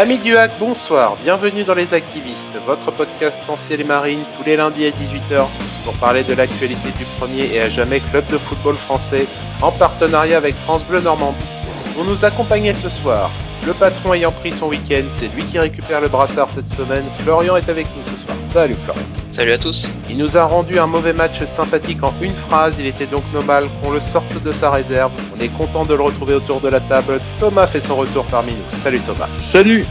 Amis du hack, bonsoir, bienvenue dans Les Activistes, votre podcast en ciel et marine tous les lundis à 18h pour parler de l'actualité du premier et à jamais club de football français en partenariat avec France Bleu Normandie. Pour nous accompagner ce soir, le patron ayant pris son week-end, c'est lui qui récupère le brassard cette semaine, Florian est avec nous ce soir. Salut Florian. Salut à tous. Il nous a rendu un mauvais match sympathique en une phrase, il était donc normal qu'on le sorte de sa réserve. On est content de le retrouver autour de la table. Thomas fait son retour parmi nous. Salut Thomas. Salut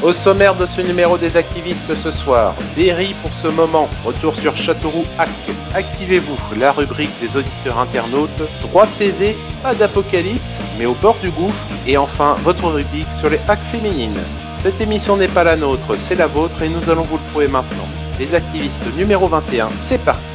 Au sommaire de ce numéro des activistes ce soir, Berry pour ce moment, retour sur Châteauroux Hack. Activez-vous, la rubrique des auditeurs internautes, droit TV, pas d'apocalypse, mais au bord du gouffre, et enfin votre rubrique sur les hacks féminines. Cette émission n'est pas la nôtre, c'est la vôtre et nous allons vous le prouver maintenant. Les activistes numéro 21, c'est parti.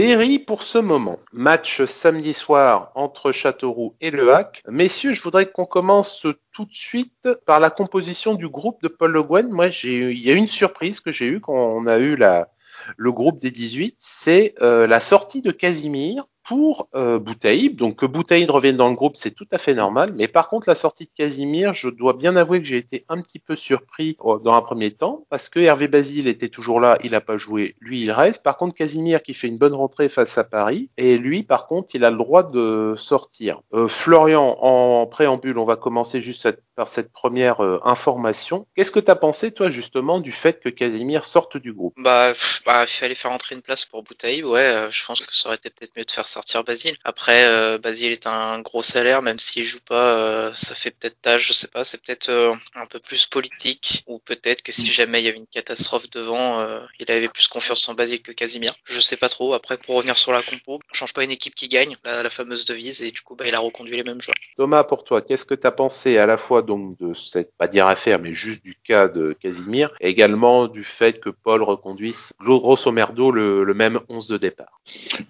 Berry pour ce moment. Match samedi soir entre Châteauroux et Le Hack. Messieurs, je voudrais qu'on commence tout de suite par la composition du groupe de Paul Le Guen. Moi, j'ai il y a une surprise que j'ai eue quand on a eu la, le groupe des 18, c'est euh, la sortie de Casimir pour euh, Boutaïb. Donc que Boutaïb revienne dans le groupe, c'est tout à fait normal. Mais par contre, la sortie de Casimir, je dois bien avouer que j'ai été un petit peu surpris euh, dans un premier temps, parce que Hervé Basile était toujours là, il n'a pas joué, lui il reste. Par contre, Casimir qui fait une bonne rentrée face à Paris, et lui par contre, il a le droit de sortir. Euh, Florian, en préambule, on va commencer juste cette- par cette première euh, information. Qu'est-ce que tu as pensé, toi, justement, du fait que Casimir sorte du groupe? Bah, bah, il fallait faire entrer une place pour Boutaïb. Ouais, euh, je pense que ça aurait été peut-être mieux de faire sortir Basile. Après, euh, Basile est un gros salaire, même s'il joue pas, euh, ça fait peut-être tâche, je sais pas. C'est peut-être un peu plus politique, ou peut-être que si jamais il y avait une catastrophe devant, il avait plus confiance en Basile que Casimir. Je sais pas trop. Après, pour revenir sur la compo, on change pas une équipe qui gagne, la, la fameuse devise, et du coup, bah, il a reconduit les mêmes joueurs. Thomas, pour toi, qu'est-ce que tu as pensé à la fois donc de cette, pas dire affaire, mais juste du cas de Casimir, et également du fait que Paul reconduise grosso merdo le, même 11 de départ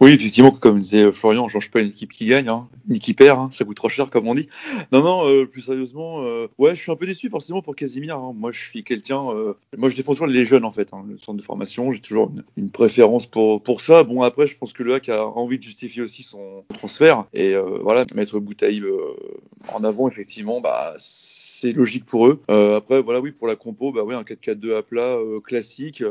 Oui, effectivement, comme disait Florian, on change pas une équipe qui gagne, hein, ni qui perd, hein, ça coûte trop cher comme on dit. Non, non, euh, plus sérieusement, euh, ouais, je suis un peu déçu forcément pour Casimir. hein. Moi, je suis quelqu'un, euh, moi je défends toujours les jeunes en fait, hein, le centre de formation, j'ai toujours une, une préférence pour, pour ça. Bon, après, je pense que le hack a envie de justifier aussi son transfert, et voilà, mettre Boutaïb en avant, effectivement, bah c'est logique pour eux. Euh, après, voilà, oui, pour la compo, bah oui, un 4-4-2 à plat euh, classique.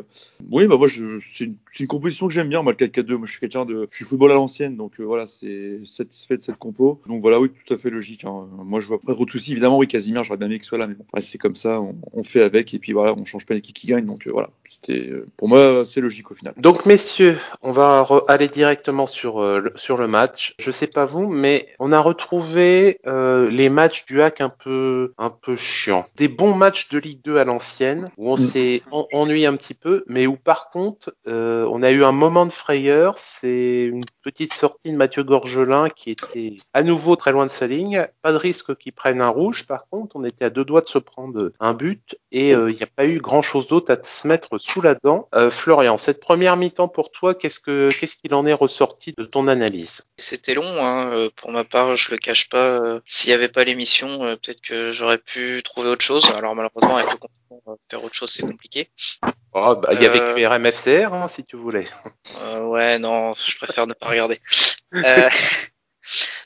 Oui, bah moi, c'est une, composition que j'aime bien, moi, le 4-4-2. Moi, je suis quelqu'un de, je suis football à l'ancienne, donc euh, voilà, c'est satisfait de cette compo. Donc voilà, oui, tout à fait logique. hein. Moi, je vois pas trop de soucis. Évidemment, oui, Casimir, j'aurais bien aimé qu'il soit là, mais bon, c'est comme ça, on, fait avec, et puis voilà, on change pas l'équipe qui gagne. Donc euh, voilà, c'était, pour moi, c'est logique au final. Donc, messieurs, on va aller directement sur, le, sur le match. Je sais pas vous, mais on a retrouvé les matchs du hack un peu, un peu chiants. Des bons matchs de Ligue 2 à l'ancienne, où on Mm. s'est en- ennuyé un petit peu, mais où par contre, euh, on a eu un moment de frayeur. C'est une petite sortie de Mathieu Gorgelin qui était à nouveau très loin de sa ligne. Pas de risque qu'il prenne un rouge. Par contre, on était à deux doigts de se prendre un but et euh, il n'y a pas eu grand chose d'autre à se mettre sous la dent. Euh, Florian, cette première mi-temps pour toi, qu'est-ce que qu'est-ce qu'il en est ressorti de ton analyse? C'était long, hein. pour ma part, je le cache pas. S'il n'y avait pas l'émission, peut-être que j'aurais pu trouver autre chose. Alors malheureusement, avec le confinement, euh, faire autre chose, c'est compliqué. Oh, bah, Il y avait Euh, QRM FCR, hein, si tu voulais. Euh, ouais, non, je préfère ne pas regarder. Euh,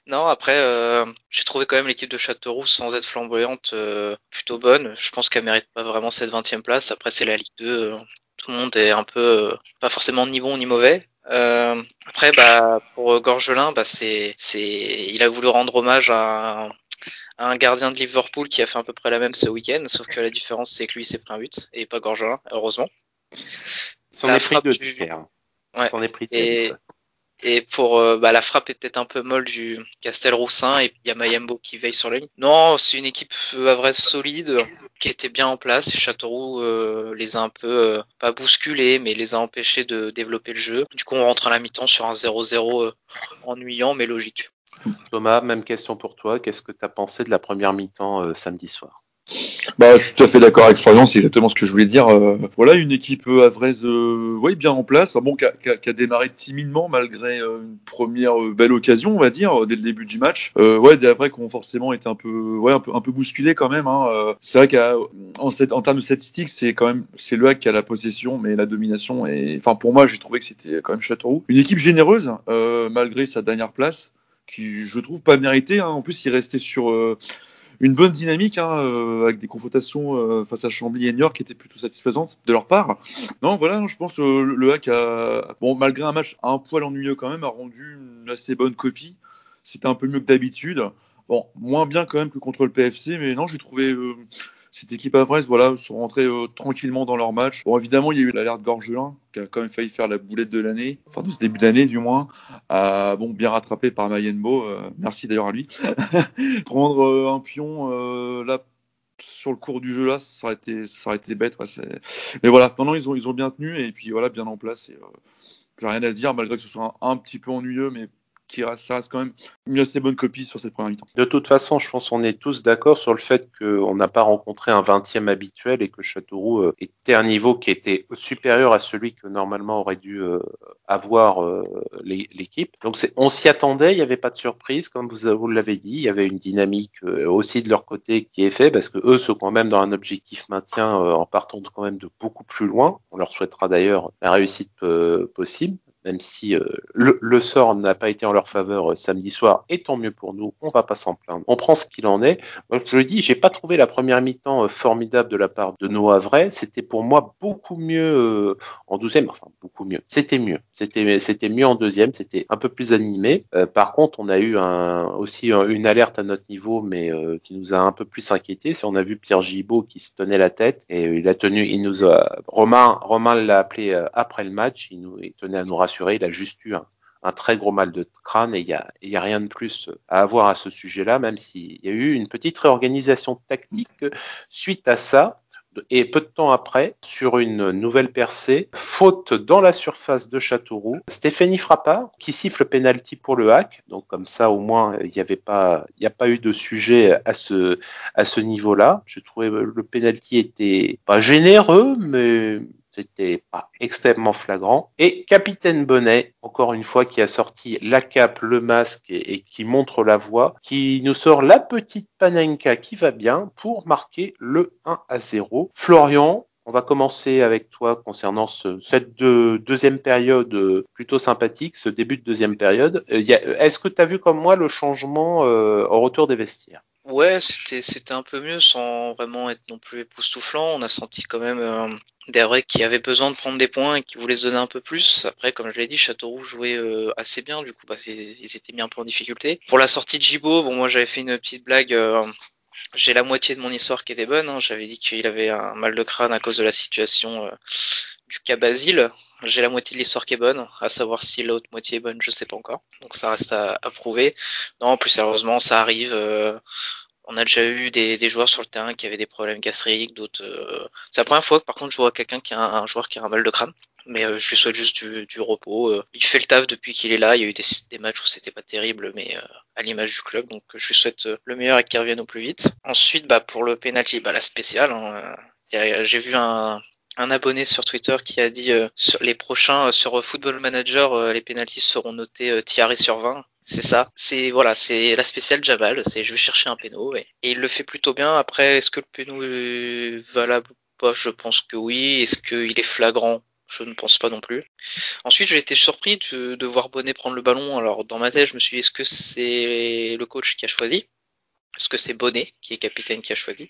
non, après, euh, j'ai trouvé quand même l'équipe de Châteauroux, sans être flamboyante, euh, plutôt bonne. Je pense qu'elle mérite pas vraiment cette 20 e place. Après, c'est la Ligue 2. euh, tout le monde est un peu, euh, pas forcément ni bon ni mauvais. Euh, après, bah, pour Gorgelin, bah, c'est, c'est, il a voulu rendre hommage à un, gardien de Liverpool qui a fait à peu près la même ce week-end, sauf que la différence, c'est que lui, s'est pris un but, et pas Gorgelin, heureusement. S'en est pris frappe de du- différents. Ouais. S'en est pris de Et- pour euh, bah, la frappe est peut-être un peu molle du Castelroussin et il y a Mayembo qui veille sur la ligne. Non, c'est une équipe euh, à vrai solide qui était bien en place et Châteauroux euh, les a un peu euh, pas bousculés mais les a empêchés de développer le jeu. Du coup, on rentre à la mi-temps sur un 0-0 euh, ennuyant mais logique. Thomas, même question pour toi. Qu'est-ce que tu as pensé de la première mi-temps euh, samedi soir? Bah, je suis tout à fait d'accord avec Florian, c'est exactement ce que je voulais dire. Euh, voilà, une équipe euh, Avrez, euh, ouais, bien en place, bon, qui a, démarré timidement malgré une première belle occasion, on va dire, dès le début du match. Ouais, des Avrais qui ont forcément été un peu, ouais, un peu, bousculés quand même. Hein. C'est vrai qu'en en termes de statistiques, c'est quand même, c'est le hack qui a la possession, mais la domination. Et enfin, pour moi, j'ai trouvé que c'était quand même Châteauroux. Une équipe généreuse, malgré sa dernière place, qui je trouve pas méritée. Hein. En plus, il restait sur euh, une bonne dynamique hein, euh, avec des confrontations euh, face à Chambly et Niort qui étaient plutôt satisfaisantes de leur part. Non, voilà, je pense que le, hack a, bon, malgré un match un poil ennuyeux quand même, a rendu une assez bonne copie. C'était un peu mieux que d'habitude. Bon, moins bien quand même que contre le PFC, mais non, j'ai trouvé cette équipe à Brest, voilà, sont rentrés euh, tranquillement dans leur match. Bon, évidemment, il y a eu l'alerte Gorgelin, qui a quand même failli faire la boulette de l'année, enfin de ce début d'année du moins. Bon, bien rattrapé par Mayenbo, euh, merci d'ailleurs à lui. Prendre euh, un pion euh, là sur le cours du jeu là, ça aurait été, ça aurait été bête. Mais voilà, non, ils ont, ils ont bien tenu et puis voilà, bien en place. J'ai rien à dire, malgré que ce soit un petit peu ennuyeux, mais qui reste, ça reste quand même une assez bonne copie sur cette première mi-temps. De toute façon, je pense qu'on est tous d'accord sur le fait qu'on n'a pas rencontré un 20e habituel et que Châteauroux euh, était un niveau qui était supérieur à celui que normalement aurait dû euh, avoir euh, l'é- l'équipe. Donc on s'y attendait, il n'y avait pas de surprise, comme vous, l'avez dit, il y avait une dynamique aussi de leur côté qui est faite parce que eux sont quand même dans un objectif maintien en partant quand même de beaucoup plus loin. On leur souhaitera d'ailleurs la réussite possible même si euh, le, sort n'a pas été en leur faveur euh, samedi soir, et tant mieux pour nous, on va pas s'en plaindre. On prend ce qu'il en est. Je le dis, j'ai pas trouvé la première mi-temps euh, formidable de la part de Noah Vrai. C'était pour moi beaucoup mieux en douzième, enfin beaucoup mieux. C'était mieux. C'était mieux en deuxième. C'était un peu plus animé. Par contre, on a eu aussi un- une alerte à notre niveau, mais qui nous a un peu plus inquiété. C'est on a vu Pierre Gibaud qui se tenait la tête et il a tenu, il nous a Romain Romain l'a appelé après le match. Il il tenait à nous rassurer. Il a juste eu un, très gros mal de crâne et il y a, y a rien de plus à avoir à ce sujet-là, même s'il y a eu une petite réorganisation tactique suite à ça. Et peu de temps après, sur une nouvelle percée, faute dans la surface de Châteauroux, Stéphanie Frappard qui siffle penalty pour le hack. Donc comme ça, au moins, il n'y avait pas, il n'y a pas eu de sujet à ce, à ce niveau-là. Je trouvais le penalty était pas généreux, mais c'était pas extrêmement flagrant. Et Capitaine Bonnet, encore une fois, qui a sorti la cape, le masque et, qui montre la voie, qui nous sort la petite Panenka qui va bien pour marquer le 1 à 0. Florian, on va commencer avec toi concernant ce, cette deux- deuxième période euh, plutôt sympathique, ce début de deuxième période. Euh, Est-ce que tu as vu comme moi le changement euh, au retour des vestiaires? Ouais, c'était c'était un peu mieux sans vraiment être non plus époustouflant. On a senti quand même euh, des vrais qui avaient besoin de prendre des points et qui voulaient se donner un peu plus. Après, comme je l'ai dit, Châteauroux jouait euh, assez bien. Du coup, bah, ils étaient mis un peu en difficulté. Pour la sortie de Gibo, bon, moi j'avais fait une petite blague. euh, j'ai la moitié de mon histoire qui était bonne. hein. J'avais dit qu'il avait un mal de crâne à cause de la situation euh, du cas Basile. J'ai la moitié de l'histoire qui est bonne. À savoir si l'autre moitié est bonne, je sais pas encore. Donc ça reste à, à prouver. Non, plus sérieusement, ça arrive. euh, on a déjà eu des, des joueurs sur le terrain qui avaient des problèmes gastriques, d'autres. euh, C'est la première fois que par contre je vois quelqu'un qui a un, joueur qui a un mal de crâne. Mais euh, je lui souhaite juste du, du repos. euh. il fait le taf depuis qu'il est là. Il y a eu des, des matchs où c'était pas terrible, mais euh, à l'image du club. Donc je lui souhaite euh, le meilleur et qu'il revienne au plus vite. Ensuite, bah pour le penalty, bah la spéciale. hein, J'ai vu un, un abonné sur Twitter qui a dit euh, sur les prochains euh, sur Football Manager, euh, les penalties seront notés euh, tiaré sur 20. C'est ça. C'est voilà, c'est la spéciale Jamal. C'est je vais chercher un péno et, et il le fait plutôt bien. Après, est-ce que le péno est valable ou pas? Je pense que oui. Est-ce qu'il est flagrant? Je ne pense pas non plus. Ensuite, j'ai été surpris de, de voir Bonnet prendre le ballon. Alors dans ma tête, je me suis dit est-ce que c'est le coach qui a choisi? Est-ce que c'est Bonnet qui est capitaine qui a choisi?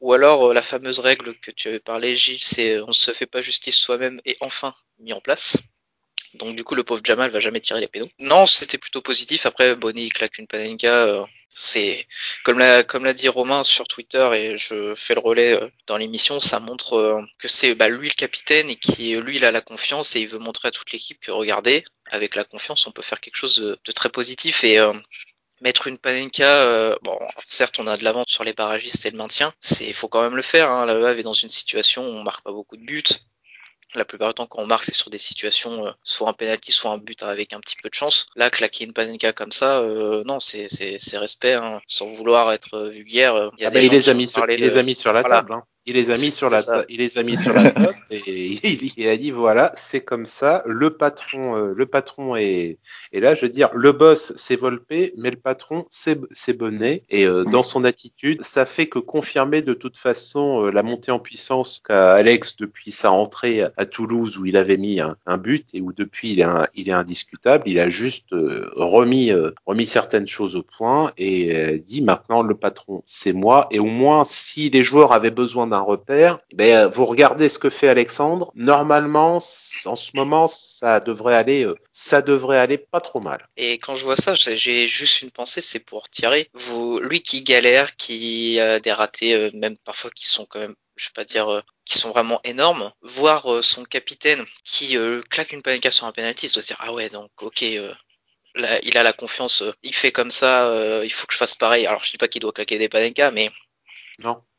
Ou alors euh, la fameuse règle que tu avais parlé, Gilles, c'est euh, on se fait pas justice soi-même et enfin mis en place. Donc du coup, le pauvre Jamal va jamais tirer les pénaux. Non, c'était plutôt positif. Après, Bonnie il claque une panenka. euh, c'est comme l'a dit Romain sur Twitter et je fais le relais dans l'émission, ça montre que c'est bah, lui le capitaine et qui lui il a la confiance et il veut montrer à toute l'équipe que regardez, avec la confiance, on peut faire quelque chose de, de très positif et mettre une panenka. euh, bon, certes, on a de l'avance sur les barragistes et le maintien. C'est faut quand même le faire. Hein. La Havre est dans une situation où on marque pas beaucoup de buts La plupart du temps, quand on marque, c'est sur des situations, euh, soit un penalty, soit un but avec un petit peu de chance. Là, claquer une Panenka comme ça, euh, non, c'est respect, hein, sans vouloir être vulgaire. Il, y a ah des bah, il, les a mis sur, il les a mis sur la table. Hein. Il les a mis sur la, il les a mis sur la table et il, a dit voilà, c'est comme ça. Le patron, euh, le patron est, et là, je veux dire, le boss c'est Volpé, mais le patron c'est Bonnet. Et euh, dans son attitude, ça fait que confirmer de toute façon euh, la montée en puissance qu'a Alex depuis sa entrée à Toulouse où il avait mis un, un but et où depuis il est, il est indiscutable. Il a juste remis, remis certaines choses au point et dit maintenant le patron c'est moi. Et au moins si les joueurs avaient besoin un repère, ben, vous regardez ce que fait Alexandre. Normalement, en ce moment, ça devrait aller, euh, ça devrait aller pas trop mal. Et quand je vois ça, j'ai juste une pensée, c'est pour. Vous, lui qui galère, qui a des ratés, euh, même parfois qui sont quand même je vais pas dire euh, qui sont vraiment énormes, voir son capitaine qui claque une panenka sur un penalty, il se dire ah ouais donc ok il a la confiance, il fait comme ça, il faut que je fasse pareil. Alors je dis pas qu'il doit claquer des panenka, mais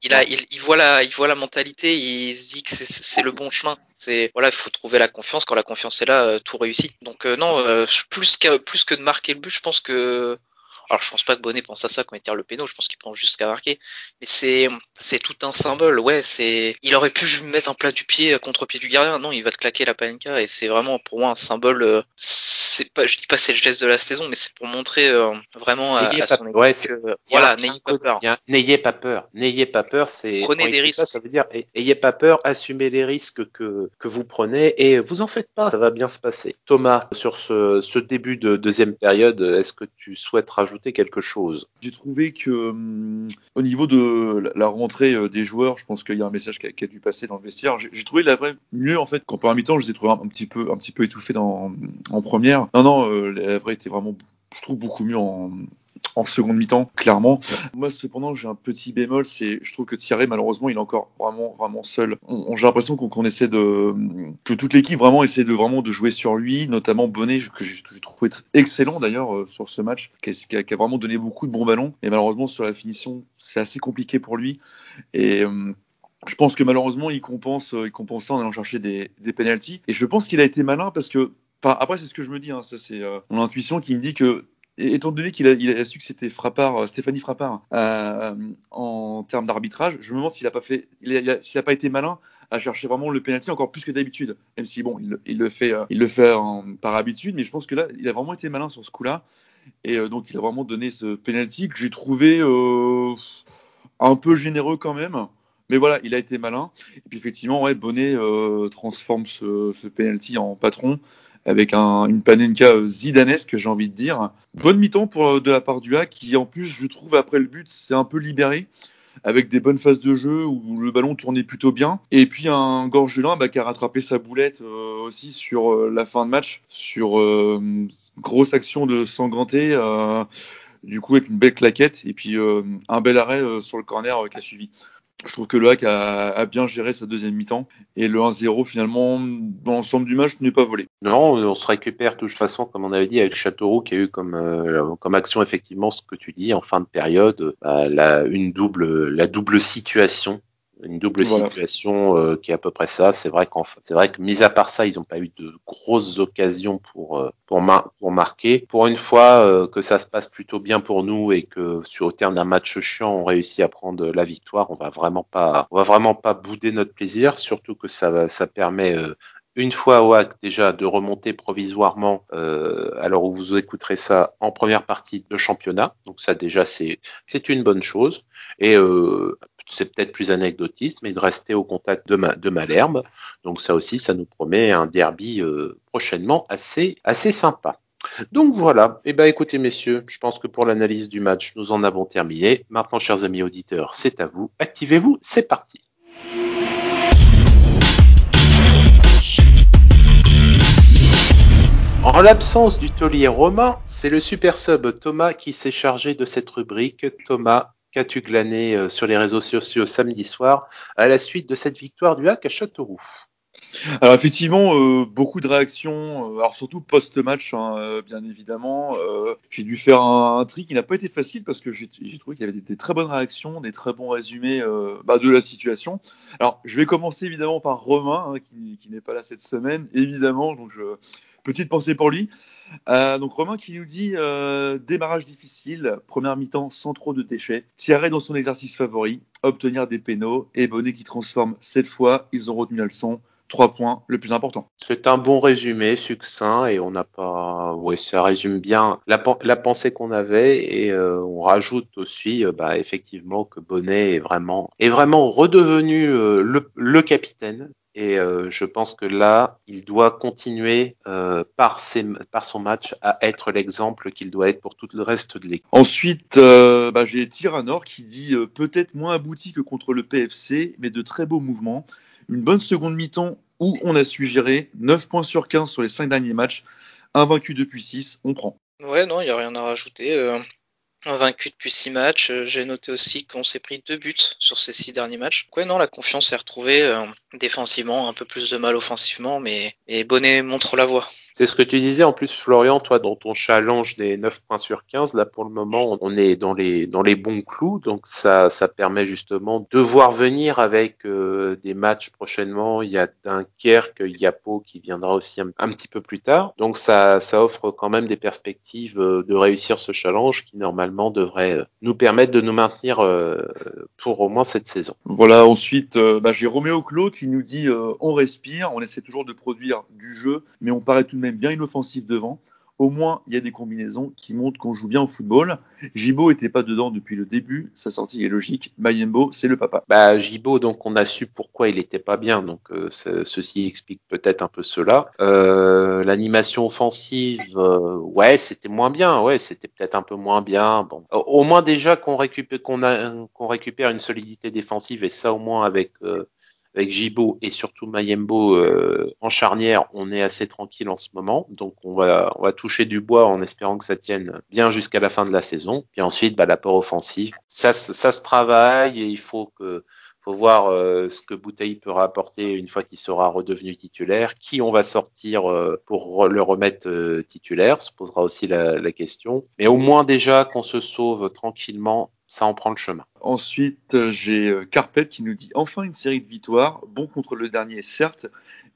Il a, il, il, voit la, il voit la mentalité, il se dit que c'est le bon chemin. C'est voilà, il faut trouver la confiance. Quand la confiance est là, euh, tout réussit. Donc euh, non, euh, plus que plus que de marquer le but, je pense que alors je pense pas que Bonnet pense à ça quand il tire le péno, je pense qu'il pense juste qu'à marquer. Mais c'est c'est tout un symbole, ouais. C'est il aurait pu mettre un plat du pied contre pied du gardien, non, il va te claquer la panenka et c'est vraiment pour moi un symbole c'est pas, je dis pas c'est le geste de la saison, mais c'est pour montrer euh, vraiment à, son équipe ouais, voilà, n'ayez pas peur. N'ayez pas peur. N'ayez pas peur. C'est prenez des risques. Ça, veut dire ayez pas peur, assumez les risques que que vous prenez et vous en faites pas, ça va bien se passer. Thomas, sur ce, ce début de deuxième période, est-ce que tu souhaites rajouter quelque chose? J'ai trouvé que hum, au niveau de la rentrée euh, des joueurs, je pense qu'il y a un message qui a, qui a, dû passer dans le vestiaire. J'ai trouvé la vraie mieux en fait qu'en première mi-temps, je les ai trouvés un, petit peu un petit peu étouffés dans en première. Non, non, euh, la vraie était vraiment, je trouve, beaucoup mieux en, en seconde mi-temps, clairement. Moi, cependant, j'ai un petit bémol, c'est, je trouve que Thierry, malheureusement, il est encore vraiment, vraiment seul. On, j'ai l'impression qu'on, essaie de, que toute l'équipe vraiment essaie de vraiment de jouer sur lui, notamment Bonnet, que j'ai, trouvé excellent d'ailleurs euh, sur ce match, qui a, qui a, vraiment donné beaucoup de bons ballons. Et malheureusement, sur la finition, c'est assez compliqué pour lui. Et euh, je pense que malheureusement, il compense, il compense ça en allant chercher des, des penalties. Et je pense qu'il a été malin parce que après, c'est ce que je me dis, hein, ça c'est euh, mon intuition qui me dit que étant donné qu'il a, su que c'était Frappard, euh, Stéphanie Frappard, euh, en termes d'arbitrage, je me demande s'il a pas fait, il s'il a pas été malin à chercher vraiment le penalty encore plus que d'habitude. Même si bon, il, il, le fait, il le fait par habitude, mais je pense que là, il a vraiment été malin sur ce coup-là, et donc il a vraiment donné ce penalty que j'ai trouvé un peu généreux quand même. Mais voilà, il a été malin. Et puis effectivement, ouais, Bonnet transforme ce, ce penalty en patron avec un, une Panenka euh, zidanesque, j'ai envie de dire. Bonne mi-temps pour euh, de la part du A, qui en plus, je trouve, après le but, c'est un peu libéré avec des bonnes phases de jeu où le ballon tournait plutôt bien. Et puis un Gorgelin bah, qui a rattrapé sa boulette euh, aussi sur la fin de match, sur grosse action de Sangranté, du coup avec une belle claquette et puis un bel arrêt sur le corner qui a suivi. Je trouve que le Hack a, bien géré sa deuxième mi-temps et le 1-0 finalement dans l'ensemble du match n'est pas volé. Non, on se récupère de toute façon comme on avait dit avec Châteauroux qui a eu comme euh, action effectivement ce que tu dis en fin de période, bah, une double la double situation une double situation euh, qui est à peu près ça. C'est vrai qu'en c'est vrai que mis à part ça, ils n'ont pas eu de grosses occasions pour euh, pour, pour marquer. Pour une fois euh, que ça se passe plutôt bien pour nous et que sur au terme d'un match chiant, on réussit à prendre la victoire, on va vraiment pas on va vraiment pas bouder notre plaisir. Surtout que ça ça permet une fois au hack déjà de remonter provisoirement euh, alors où vous écouterez ça en première partie de championnat donc ça déjà c'est c'est une bonne chose et euh, c'est peut-être plus anecdotiste, mais de rester au contact de, Malherbe. Donc ça aussi, ça nous promet un derby euh, prochainement assez, assez sympa. Donc voilà, eh ben écoutez messieurs, je pense que pour l'analyse du match, nous en avons terminé. Maintenant, chers amis auditeurs, c'est à vous. Activez-vous, c'est parti. En l'absence du taulier romain, c'est le super sub Thomas qui s'est chargé de cette rubrique. Thomas, qu'as-tu glané euh, sur les réseaux sociaux samedi soir à la suite de cette victoire du HAC à Châteauroux? Alors effectivement, euh, beaucoup de réactions, euh, alors surtout post-match, hein, bien évidemment. J'ai dû faire un, tri qui n'a pas été facile parce que j'ai trouvé qu'il y avait des, très bonnes réactions, des très bons résumés bah, de la situation. Alors je vais commencer évidemment par Romain, hein, qui, qui n'est pas là cette semaine, évidemment. Donc je, petite pensée pour lui. Euh, donc Romain qui nous dit euh, démarrage difficile, première mi-temps sans trop de déchets, Thierry dans son exercice favori, obtenir des pénaux et Bonnet qui transforme cette fois, ils ont retenu la leçon. Trois points, le plus important. C'est un bon résumé, succinct, et on n'a pas. Oui, ça résume bien la, pensée qu'on avait, et euh, on rajoute aussi, bah, effectivement, que Bonnet est vraiment, redevenu le, capitaine. Et euh, je pense que là, il doit continuer par, ses, par son match à être l'exemple qu'il doit être pour tout le reste de l'équipe. Ensuite, bah, j'ai Tyranor qui dit peut-être moins abouti que contre le PFC, mais de très beaux mouvements une bonne seconde mi-temps où on a su gérer 9 points sur 15 sur les 5 derniers matchs, invaincu depuis 6, on prend. Ouais, non, il n'y a rien à rajouter. Invaincu depuis 6 matchs. Euh, J'ai noté aussi qu'on s'est pris deux buts sur ces 6 derniers matchs. Ouais, non, la confiance est retrouvée euh, défensivement, un peu plus de mal offensivement, mais et Bonnet montre la voie. C'est ce que tu disais en plus, Florian, toi, dans ton challenge des 9 points sur 15, là, pour le moment, on est dans les, dans les bons clous. Donc, ça, ça permet justement de voir venir avec euh, des matchs prochainement. Il y a Dunkerque, il y a Pau qui viendra aussi un, petit peu plus tard. Donc, ça, ça offre quand même des perspectives euh, de réussir ce challenge qui, normalement, devrait euh, nous permettre de nous maintenir pour au moins cette saison. Voilà, ensuite, bah, j'ai Roméo Clos qui nous dit on respire, on essaie toujours de produire du jeu, mais on paraît tout de même bien inoffensif devant. Au moins, il y a des combinaisons qui montrent qu'on joue bien au football. Gibo était pas dedans depuis le début, sa sortie est logique. Mayembo, c'est le papa. Bah, Gibo, donc on a su pourquoi il était pas bien, donc euh, ceci explique peut-être un peu cela. Euh, L'animation offensive, euh, ouais, c'était moins bien, ouais, c'était peut-être un peu moins bien. Bon, au moins déjà qu'on récupère, qu'on récupère une solidité défensive et ça au moins avec avec Gibo et surtout Mayembo euh, en charnière, on est assez tranquille en ce moment. Donc on va, on va toucher du bois en espérant que ça tienne bien jusqu'à la fin de la saison. Puis ensuite, bah, l'apport offensif, ça, ça se travaille et il faut que faut voir euh, ce que Bouteille peut rapporter une fois qu'il sera redevenu titulaire, qui on va sortir euh, pour le remettre titulaire, se posera aussi la question. Mais au moins déjà qu'on se sauve tranquillement, ça en prend le chemin. Ensuite, j'ai Carpet qui nous dit enfin une série de victoires, bon contre le dernier certes,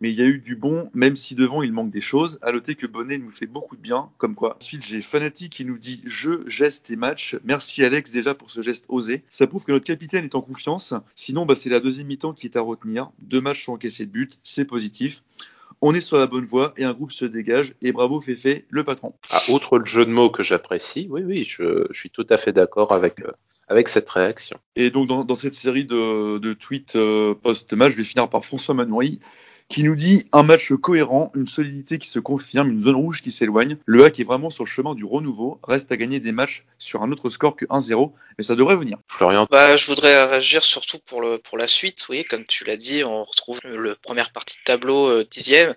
mais il y a eu du bon, même si devant il manque des choses. À noter que Bonnet nous fait beaucoup de bien, comme quoi. Ensuite, j'ai Fanati qui nous dit jeu, geste et match. Merci Alex déjà pour ce geste osé. Ça prouve que notre capitaine est en confiance. Sinon, bah, c'est la deuxième mi-temps qui est à retenir. Deux matchs sans encaisser de but, c'est positif. On est sur la bonne voie et un groupe se dégage. Et bravo Féfé, le patron. Ah, outre le jeu de mots que j'apprécie, oui, oui, je, je, suis tout à fait d'accord avec, euh, avec cette réaction. Et donc, dans, dans cette série de, de tweets euh, post-match, je vais finir par François Manoury qui nous dit un match cohérent, une solidité qui se confirme, une zone rouge qui s'éloigne. Le hack est vraiment sur le chemin du renouveau. Reste à gagner des matchs sur un autre score que 1-0, mais ça devrait venir. Florian bah, Je voudrais réagir surtout pour, le, pour la suite. Oui, comme tu l'as dit, on retrouve le première partie de tableau euh, dixième.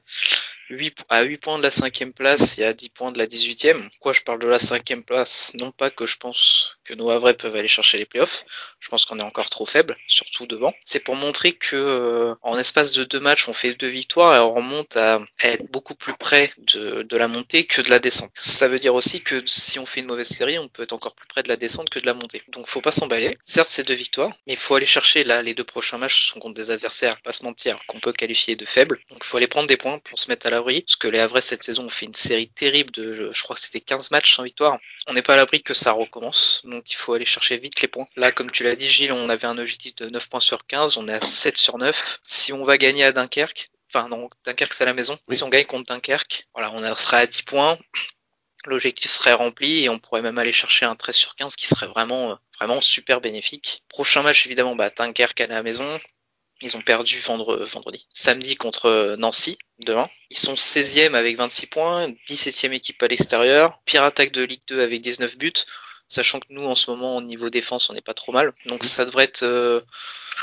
8, à 8 points de la cinquième place et à 10 points de la 18e. Pourquoi je parle de la cinquième place? Non pas que je pense que nos Havrais peuvent aller chercher les playoffs. Je pense qu'on est encore trop faible, surtout devant. C'est pour montrer que euh, en espace de deux matchs, on fait deux victoires et on remonte à, être beaucoup plus près de, la montée que de la descente. Ça veut dire aussi que si on fait une mauvaise série, on peut être encore plus près de la descente que de la montée. Donc faut pas s'emballer. Certes, c'est deux victoires, mais il faut aller chercher là les deux prochains matchs sont contre des adversaires, pas se mentir, qu'on peut qualifier de faibles. Donc faut aller prendre des points pour se mettre à l'abri. Parce que les Havrais cette saison ont fait une série terrible de, je crois que c'était 15 matchs sans victoire. On n'est pas à l'abri que ça recommence, donc il faut aller chercher vite les points. Là, comme tu l'as dit, Gilles, on avait un objectif de 9 points sur 15, on est à 7 sur 9. Si on va gagner à Dunkerque, enfin non, Dunkerque c'est à la maison. Oui. Si on gagne contre Dunkerque, voilà, on sera à 10 points. L'objectif serait rempli et on pourrait même aller chercher un 13 sur 15 qui serait vraiment, vraiment super bénéfique. Prochain match, évidemment, bah, Dunkerque à la maison. Ils ont perdu vendredi, samedi contre Nancy, demain. Ils sont 16e avec 26 points, 17e équipe à l'extérieur, pire attaque de Ligue 2 avec 19 buts. Sachant que nous en ce moment au niveau défense on n'est pas trop mal. Donc ça devrait être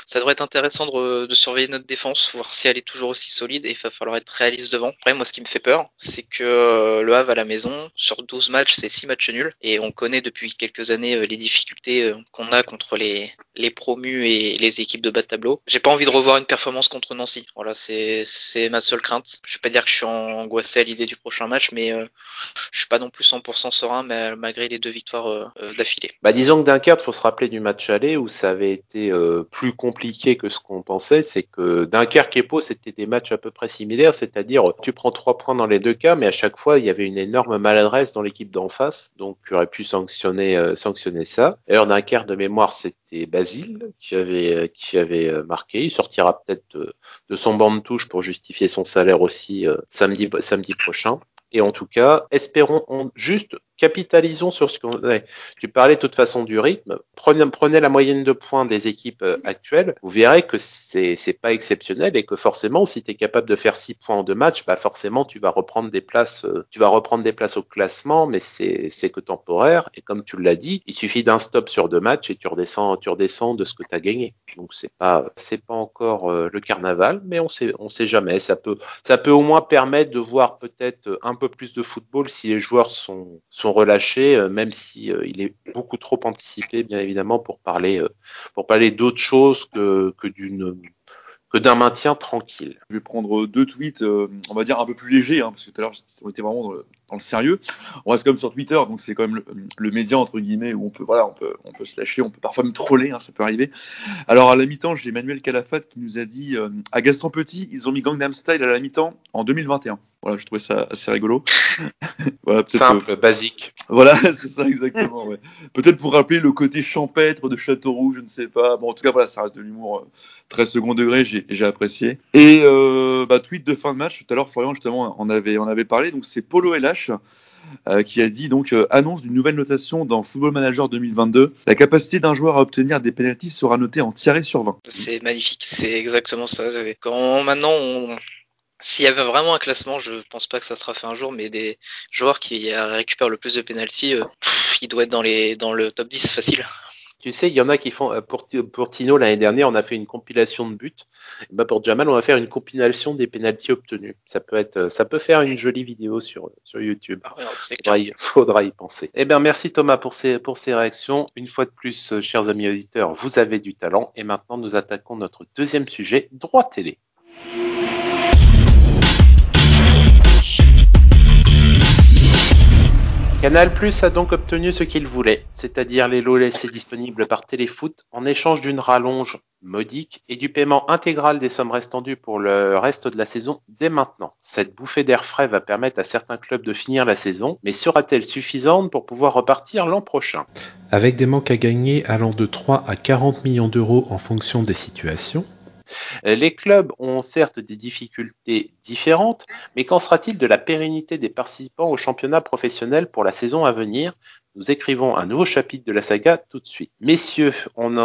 ça devrait être intéressant de, de, surveiller notre défense, voir si elle est toujours aussi solide et il va falloir être réaliste devant. Après, moi, ce qui me fait peur, c'est que euh, le Havre à la maison, sur 12 matchs, c'est 6 matchs nuls et on connaît depuis quelques années euh, les difficultés euh, qu'on a contre les, les promus et les équipes de bas de tableau. J'ai pas envie de revoir une performance contre Nancy. Voilà, c'est, c'est ma seule crainte. Je vais pas dire que je suis angoissé à l'idée du prochain match, mais je suis pas non plus 100% serein mais, malgré les deux victoires d'affilée. Bah, disons que Dunkerque, faut se rappeler du match aller où ça avait été plus compliqué que ce qu'on pensait, c'est que Dunkerque et Pau, c'était des matchs à peu près similaires, c'est-à-dire tu prends trois points dans les deux cas, mais à chaque fois, il y avait une énorme maladresse dans l'équipe d'en face, donc tu aurais pu sanctionner, euh, sanctionner ça. D'ailleurs, Dunkerque de mémoire, c'était Basile qui avait, euh, qui avait euh, marqué. Il sortira peut-être de, de, son banc de touche pour justifier son salaire aussi samedi, samedi prochain. Et en tout cas, espérons on, juste capitalisons sur ce qu'on. Tu parlais de toute façon du rythme. Prenez, la moyenne de points des équipes euh, actuelles. Vous verrez que c'est pas exceptionnel et que forcément, si tu es capable de faire 6 points en deux matchs, bah forcément, tu vas reprendre des places. Euh, tu vas reprendre des places au classement, mais c'est que temporaire. Et comme tu l'as dit, il suffit d'un stop sur deux matchs et tu redescends tu redescends de ce que tu as gagné. Donc c'est pas pas encore euh, le carnaval, mais on sait on sait jamais. Ça peut ça peut au moins permettre de voir peut-être un peu plus de football si les joueurs sont relâché, euh, même si euh, il est beaucoup trop anticipé, bien évidemment, pour parler, euh, pour parler d'autre chose que, que d'une que d'un maintien tranquille. Je vais prendre deux tweets, on va dire un peu plus légers, hein, parce que tout à l'heure on était vraiment dans sérieux. On reste comme sur Twitter, donc c'est quand même le, média entre guillemets où on peut, voilà, on peut, on peut se lâcher, on peut parfois me troller, hein, ça peut arriver. Alors à la mi-temps, j'ai Emmanuel Calafat qui nous a dit à Gaston Petit, ils ont mis Gangnam Style à la mi-temps en 2021. Voilà, je trouvais ça assez rigolo. voilà, Simple, basique. Voilà, c'est ça exactement. Ouais. Peut-être pour rappeler le côté champêtre de Châteauroux, je ne sais pas. Bon, en tout cas, voilà, ça reste de l'humour euh, très second degré, j'ai apprécié. Et euh, bah, tweet de fin de match, tout à l'heure, Florian justement en avait, en avait parlé. Donc c'est Polo LH euh, qui a dit donc euh, annonce d'une nouvelle notation dans Football Manager 2022. La capacité d'un joueur à obtenir des pénalties sera notée en tiré sur 20. C'est magnifique, c'est exactement ça. Quand maintenant on s'il y avait vraiment un classement, je pense pas que ça sera fait un jour, mais des joueurs qui récupèrent le plus de pénalty, euh, il doit être dans les dans le top 10 facile. Tu sais, il y en a qui font euh, pour, pour Tino l'année dernière, on a fait une compilation de buts. Bah pour Jamal, on va faire une compilation des pénalties obtenus. Ça peut être, ça peut faire une jolie vidéo sur sur YouTube. Ah faudra, y, faudra, y, penser. Eh bien, merci Thomas pour ces pour ces réactions. Une fois de plus, euh, chers amis auditeurs, vous avez du talent. Et maintenant, nous attaquons notre deuxième sujet, droit télé. Canal Plus a donc obtenu ce qu'il voulait, c'est-à-dire les lots laissés disponibles par Téléfoot en échange d'une rallonge modique et du paiement intégral des sommes restantes pour le reste de la saison dès maintenant. Cette bouffée d'air frais va permettre à certains clubs de finir la saison, mais sera-t-elle suffisante pour pouvoir repartir l'an prochain? Avec des manques à gagner allant de 3 à 40 millions d'euros en fonction des situations, les clubs ont certes des difficultés différentes, mais qu'en sera-t-il de la pérennité des participants au championnat professionnel pour la saison à venir? Nous écrivons un nouveau chapitre de la saga tout de suite. Messieurs,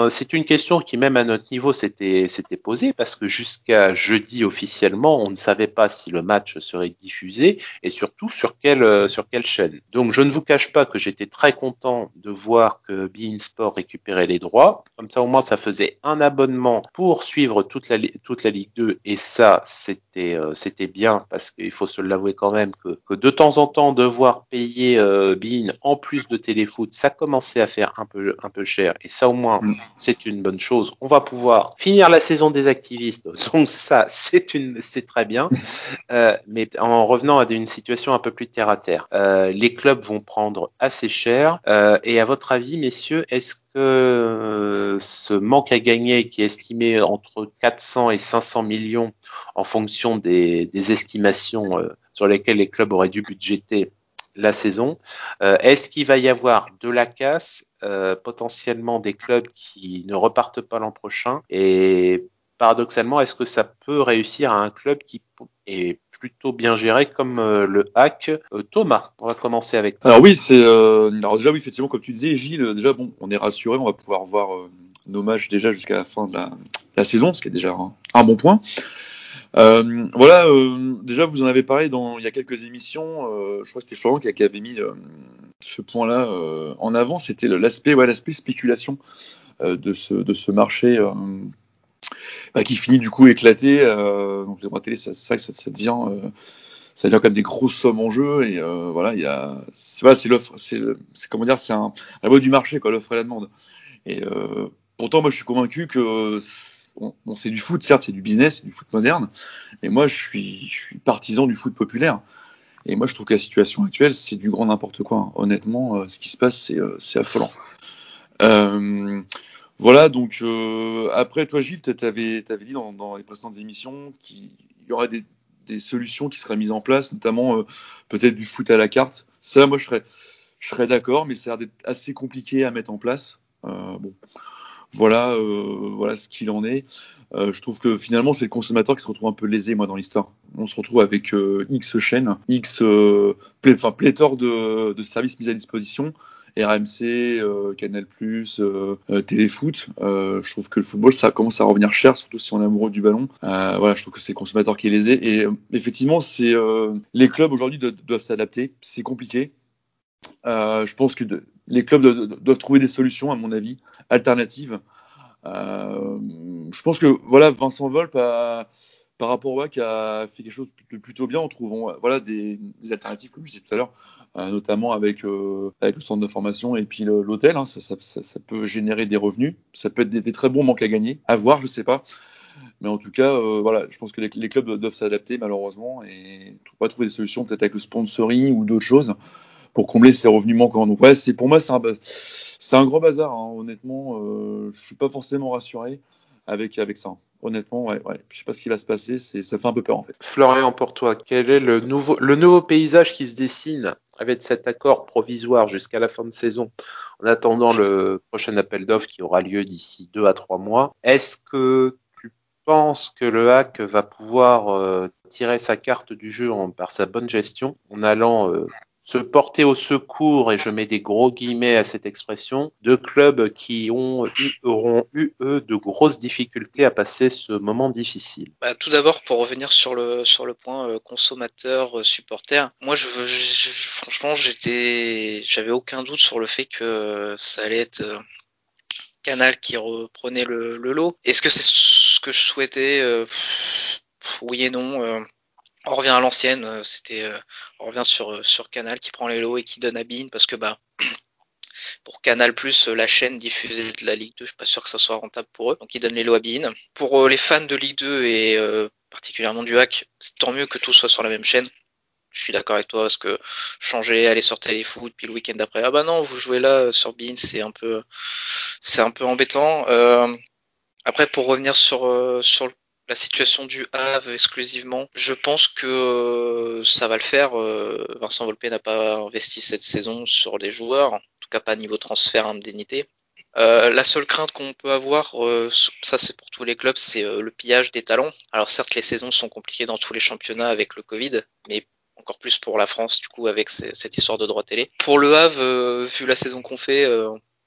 c'est une question qui même à notre niveau s'était posée parce que jusqu'à jeudi officiellement, on ne savait pas si le match serait diffusé et surtout sur quelle euh, sur quelle chaîne. Donc je ne vous cache pas que j'étais très content de voir que Bein Sport récupérait les droits. Comme ça au moins ça faisait un abonnement pour suivre toute la toute la Ligue 2 et ça c'était euh, c'était bien parce qu'il faut se l'avouer quand même que, que de temps en temps devoir payer euh, Bein en plus de téléfoot, ça commençait à faire un peu, un peu cher. Et ça, au moins, mm. c'est une bonne chose. On va pouvoir finir la saison des activistes. Donc ça, c'est une, c'est très bien. Euh, mais en revenant à une situation un peu plus terre à terre, euh, les clubs vont prendre assez cher. Euh, et à votre avis, messieurs, est-ce que ce manque à gagner qui est estimé entre 400 et 500 millions en fonction des, des estimations sur lesquelles les clubs auraient dû budgéter la saison. Euh, est-ce qu'il va y avoir de la casse, euh, potentiellement des clubs qui ne repartent pas l'an prochain? Et paradoxalement, est-ce que ça peut réussir à un club qui est plutôt bien géré comme euh, le hack Thomas, on va commencer avec. Alors oui, c'est alors déjà oui effectivement comme tu disais Gilles, déjà bon, on est rassuré, on va pouvoir voir nos matchs déjà jusqu'à la fin de la, saison, ce qui est déjà un bon point. Euh, voilà, euh, déjà vous en avez parlé dans il y a quelques émissions. Euh, je crois que c'était Florent qui, avait mis ce point-là en avant. C'était l'aspect, ouais, l'aspect spéculation de ce de ce marché bah, qui finit du coup éclaté. donc les droits télé, ça, ça, ça, devient ça quand des grosses sommes en jeu et voilà, il y a, c'est c'est l'offre, c'est, c'est comment dire, c'est un la loi du marché quoi, l'offre et la demande. Et pourtant, moi, je suis convaincu que bon, c'est du foot, certes, c'est du business, du foot moderne. Et moi, je suis, partisan du foot populaire. Et moi, je trouve que la situation actuelle, c'est du grand n'importe quoi. Honnêtement, euh, ce qui se passe, c'est, euh, affolant. Euh, voilà, donc après, toi, Gilles, tu avais, dit dans, les précédentes émissions qu'il y aurait des, solutions qui seraient mises en place, notamment peut-être du foot à la carte. Ça, moi, je serais, je serais d'accord, mais ça a l'air d'être assez compliqué à mettre en place. bon, voilà, euh, voilà ce qu'il en est. Euh, je trouve que finalement, c'est le consommateur qui se retrouve un peu lésé, moi, dans l'histoire. On se retrouve avec euh, X chaînes, X, enfin, pléthore de, de, services mis à disposition. RMC, Canal+, Téléfoot. je trouve que le football, ça commence à revenir cher, surtout si on est amoureux du ballon. voilà, je trouve que c'est le consommateur qui est lésé. Et effectivement, c'est les clubs aujourd'hui doivent s'adapter. C'est compliqué. je pense que les clubs doivent trouver des solutions, à mon avis alternative. Euh, je pense que voilà, Vincent Volpe par rapport au WAC a fait quelque chose de plutôt bien en trouvant voilà des, alternatives comme je disais tout à l'heure, euh, notamment avec euh, avec le centre de formation et puis l'hôtel. Hein, ça, peut générer des revenus, ça peut être des, très bons manques à gagner, à voir, je sais pas. Mais en tout cas, voilà, je pense que les, clubs doivent s'adapter malheureusement et pas trouver des solutions peut-être avec le sponsoring ou d'autres choses pour combler ces revenus manquants. Donc pour moi c'est un c'est un gros bazar, hein, honnêtement. Euh, je suis pas forcément rassuré avec, ça. Honnêtement, ouais, ouais. Je sais pas ce qui va se passer, ça fait un peu peur. Florian, pour toi, quel est le nouveau, le nouveau paysage qui se dessine avec cet accord provisoire jusqu'à la fin de saison, en attendant le prochain appel d'offres qui aura lieu d'ici deux à trois mois? Est-ce que tu penses que le hack va pouvoir euh, tirer sa carte du jeu par sa bonne gestion en allant euh, se porter au secours, et je mets des gros guillemets à cette expression, de clubs qui ont eu, auront eu, eux, de grosses difficultés à passer ce moment difficile bah, Tout d'abord, pour revenir sur le, sur le point euh, consommateur, euh, supporter, moi, je, franchement, j'avais aucun doute sur le fait que ça allait être euh, Canal qui reprenait le lot. Est-ce que c'est ce que je souhaitais Oui et non on revient à l'ancienne, euh, c'était, euh, on revient sur euh, sur Canal qui prend les lots et qui donne à Bein parce que bah pour Canal la chaîne diffusée de la Ligue 2, je suis pas sûr que ça soit rentable pour eux, donc ils donnent les lots à Bein. Pour les fans de Ligue 2 et particulièrement du hack, tant mieux que tout soit sur la même chaîne. Je suis d'accord avec toi parce que changer, aller sur Téléfoot, puis le week-end d'après, ah bah non, vous jouez là sur Bein, c'est un peu, c'est un peu embêtant. après, pour revenir sur sur le la situation du Havre exclusivement. Je pense que euh, ça va le faire. Euh, Vincent Volpe n'a pas investi cette saison sur les joueurs, en tout cas pas niveau transfert indemnité. Euh, la seule crainte qu'on peut avoir, ça c'est pour tous les clubs, c'est le pillage des talents. Alors certes, les saisons sont compliquées dans tous les championnats avec le Covid, mais encore plus pour la France du coup avec cette histoire de droit télé. Pour le Havre, vu la saison qu'on fait,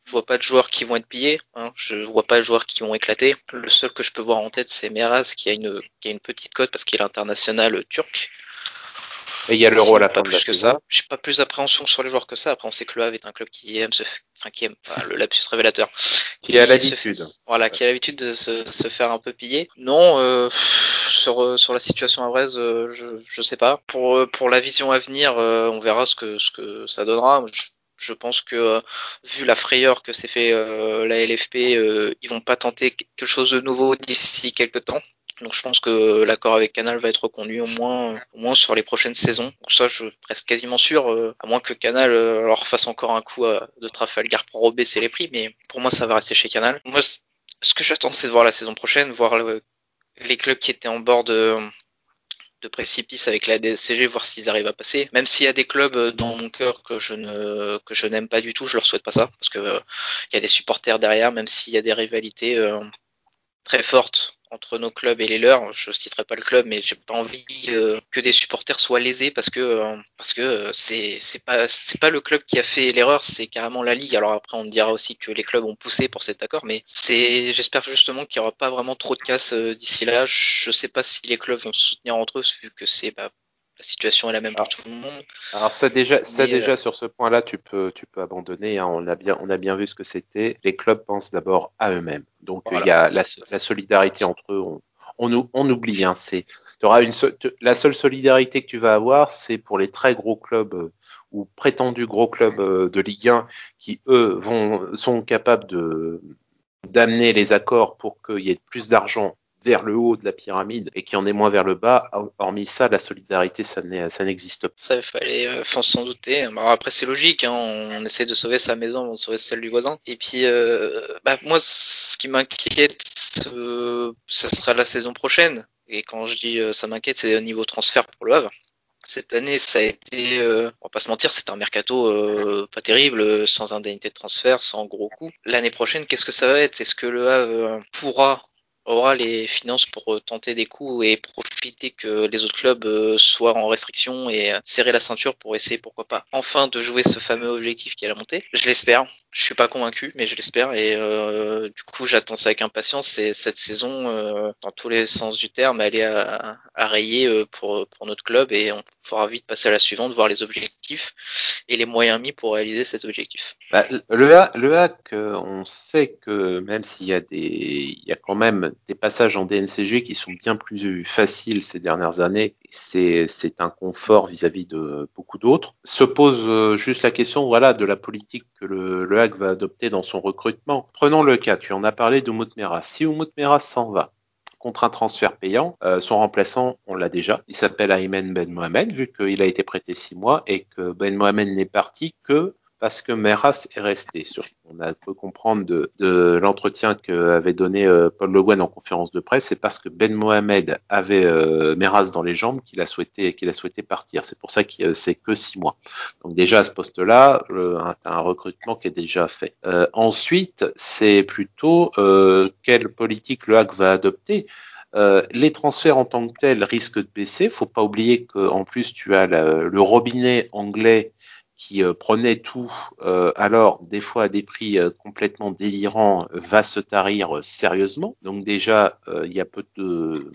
je vois pas de joueurs qui vont être pillés. Hein. Je, vois pas de joueurs qui vont éclater. Le seul que je peux voir en tête, c'est Meraz qui a une qui a une petite cote parce qu'il est international turc. Et il y a l'euro à la fin de que ça. J'ai pas plus d'appréhension sur les joueurs que ça. Après, on sait que le Havre est un club qui aime se, enfin qui aime le lapsus révélateur, qui, a l'habitude. Voilà, qui a l'habitude de se, se, faire un peu piller. Non, euh, sur sur la situation à euh, je je sais pas. Pour pour la vision à venir, euh, on verra ce que ce que ça donnera. Je, je pense que euh, vu la frayeur que s'est fait euh, la LFP, euh, ils vont pas tenter quelque chose de nouveau d'ici quelques temps. Donc je pense que l'accord avec Canal va être reconduit au moins, au moins sur les prochaines saisons. Donc ça, je suis presque quasiment sûr, à moins que Canal leur fasse encore un coup de Trafalgar pour rebaisser les prix. Mais pour moi, ça va rester chez Canal. Moi, ce que j'attends, c'est de voir la saison prochaine, voir les clubs qui étaient en bord de, de précipice avec la DSCG, voir s'ils arrivent à passer. Même s'il y a des clubs euh, dans mon cœur que je ne que je n'aime pas du tout, je leur souhaite pas ça parce que euh, il y a des supporters derrière, même s'il y a des rivalités euh, très fortes entre nos clubs et les leurs. Je citerai pas le club, mais j'ai pas envie euh, que des supporters soient lésés parce que euh, parce que c'est pas c'est pas le club qui a fait l'erreur, c'est carrément la ligue. Alors après on dira aussi que les clubs ont poussé pour cet accord, mais c'est j'espère justement qu'il y aura pas vraiment trop de casse d'ici là. Je sais pas si les clubs vont se soutenir entre eux vu que c'est bah, la situation est la même pour tout le monde. Alors ça déjà, ça déjà sur ce point-là, tu peux, tu peux abandonner. Hein. On a bien, on a bien vu ce que c'était. Les clubs pensent d'abord à eux-mêmes. Donc il y a la, la, solidarité entre eux. On, on, on oublie. Hein. C'est, auras une, la seule solidarité que tu vas avoir, c'est pour les très gros clubs euh, ou prétendus gros clubs euh, de Ligue 1 qui eux vont, sont capables de d'amener les accords pour qu'il y ait plus d'argent vers le haut de la pyramide et qui en est moins vers le bas. Hormis ça, la solidarité, ça n'existe pas. Ça, il fallait euh, sans douter. après, c'est logique. Hein, on essaie de sauver sa maison, on sauver celle du voisin. Et puis, euh, bah, moi, ce qui m'inquiète, ça sera la saison prochaine. Et quand je dis euh, ça m'inquiète, c'est au niveau transfert pour le Havre. Cette année, ça a été, euh, on va pas se mentir, c'est un mercato pas terrible, sans indemnité de transfert, sans gros coûts. L'année prochaine, qu'est-ce que ça va être? Est-ce que le Havre pourra aura les finances pour euh, tenter des coups et profiter que les autres clubs euh, soient en restriction et euh, serrer la ceinture pour essayer, pourquoi pas, enfin de jouer ce fameux objectif qui est la montée. Je l'espère. Je suis pas convaincu, mais je l'espère et du coup j'attends ça avec impatience. C'est cette saison, dans tous les sens du terme, elle est à, à rayer pour, pour notre club et on faudra vite passer à la suivante, voir les objectifs et les moyens mis pour réaliser cet objectif. Bah, le, le hack, on sait que même s'il y a y a quand même des passages en DNCG qui sont bien plus faciles ces dernières années. C'est, un confort vis-à-vis de beaucoup d'autres. Se pose euh, juste la question, voilà, de la politique que le, le HAC va adopter dans son recrutement. Prenons le cas, tu en as parlé de Meras. Si Umut Meras s'en va, contre un transfert payant. Euh, son remplaçant, on l'a déjà. Il s'appelle Aymen Ben Mohamed, vu qu'il a été prêté six mois et que Ben Mohamed n'est parti que parce que Meras est resté. On a pu comprendre de, de l'entretien qu'avait donné euh, Paul Le Guen en conférence de presse, c'est parce que Ben Mohamed avait euh, Meras dans les jambes qu'il a souhaité qu'il a souhaité partir. C'est pour ça que c'est que six mois. Donc déjà à ce poste-là, un, un recrutement qui est déjà fait. Euh, ensuite, c'est plutôt euh, quelle politique le HAC va adopter. Euh, les transferts en tant que tels risquent de baisser. Faut pas oublier qu'en plus tu as le robinet anglais qui euh, prenait tout, euh, alors des fois à des prix euh, complètement délirants, va se tarir sérieusement. Donc déjà, il y a peu de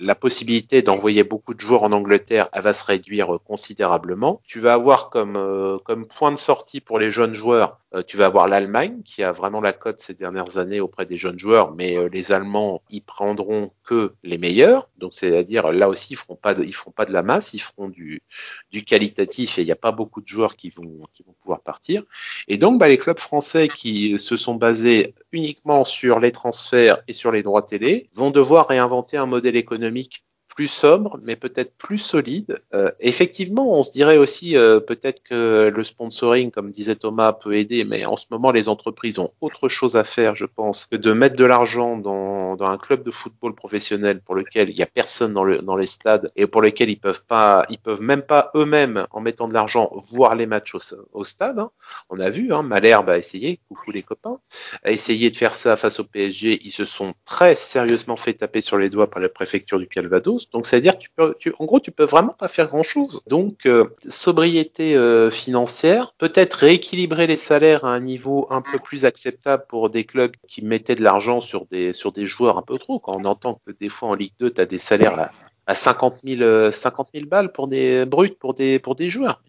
la possibilité d'envoyer beaucoup de joueurs en Angleterre, elle va se réduire considérablement. Tu vas avoir comme, euh, comme point de sortie pour les jeunes joueurs, euh, tu vas avoir l'Allemagne qui a vraiment la cote ces dernières années auprès des jeunes joueurs, mais euh, les Allemands, ils prendront que les meilleurs. Donc c'est-à-dire là aussi, ils feront pas de, feront pas de la masse, ils feront du, du qualitatif et il n'y a pas beaucoup de joueurs qui vont, pouvoir partir. Et donc bah, les clubs français qui se sont basés uniquement sur les transferts et sur les droits télé vont devoir réinventer un modèle économique plus sobre, mais peut-être plus solide. Euh, effectivement, on se dirait aussi euh, peut-être que le sponsoring, comme disait Thomas, peut aider, mais en ce moment, les entreprises ont autre chose à faire, je pense, que de mettre de l'argent dans, dans un club de football professionnel pour lequel il y a personne dans, le, dans les stades et pour lequel ils peuvent pas, ils peuvent même pas eux-mêmes, en mettant de l'argent, voir les matchs au, au stade. Hein. On a vu, hein, Malherbe a essayé, coucou les copains, a essayé de faire ça face au PSG. Ils se sont très sérieusement fait taper sur les doigts par la préfecture du Calvados. Donc, c'est-à-dire, tu peux, tu, en gros, tu peux vraiment pas faire grand-chose. Donc, euh, sobriété euh, financière, peut-être rééquilibrer les salaires à un niveau un peu plus acceptable pour des clubs qui mettaient de l'argent sur des, joueurs un peu trop. Quand on entend que des fois en Ligue 2, tu as des salaires à, à 50 000, 50 000 balles pour des bruts pour des, joueurs.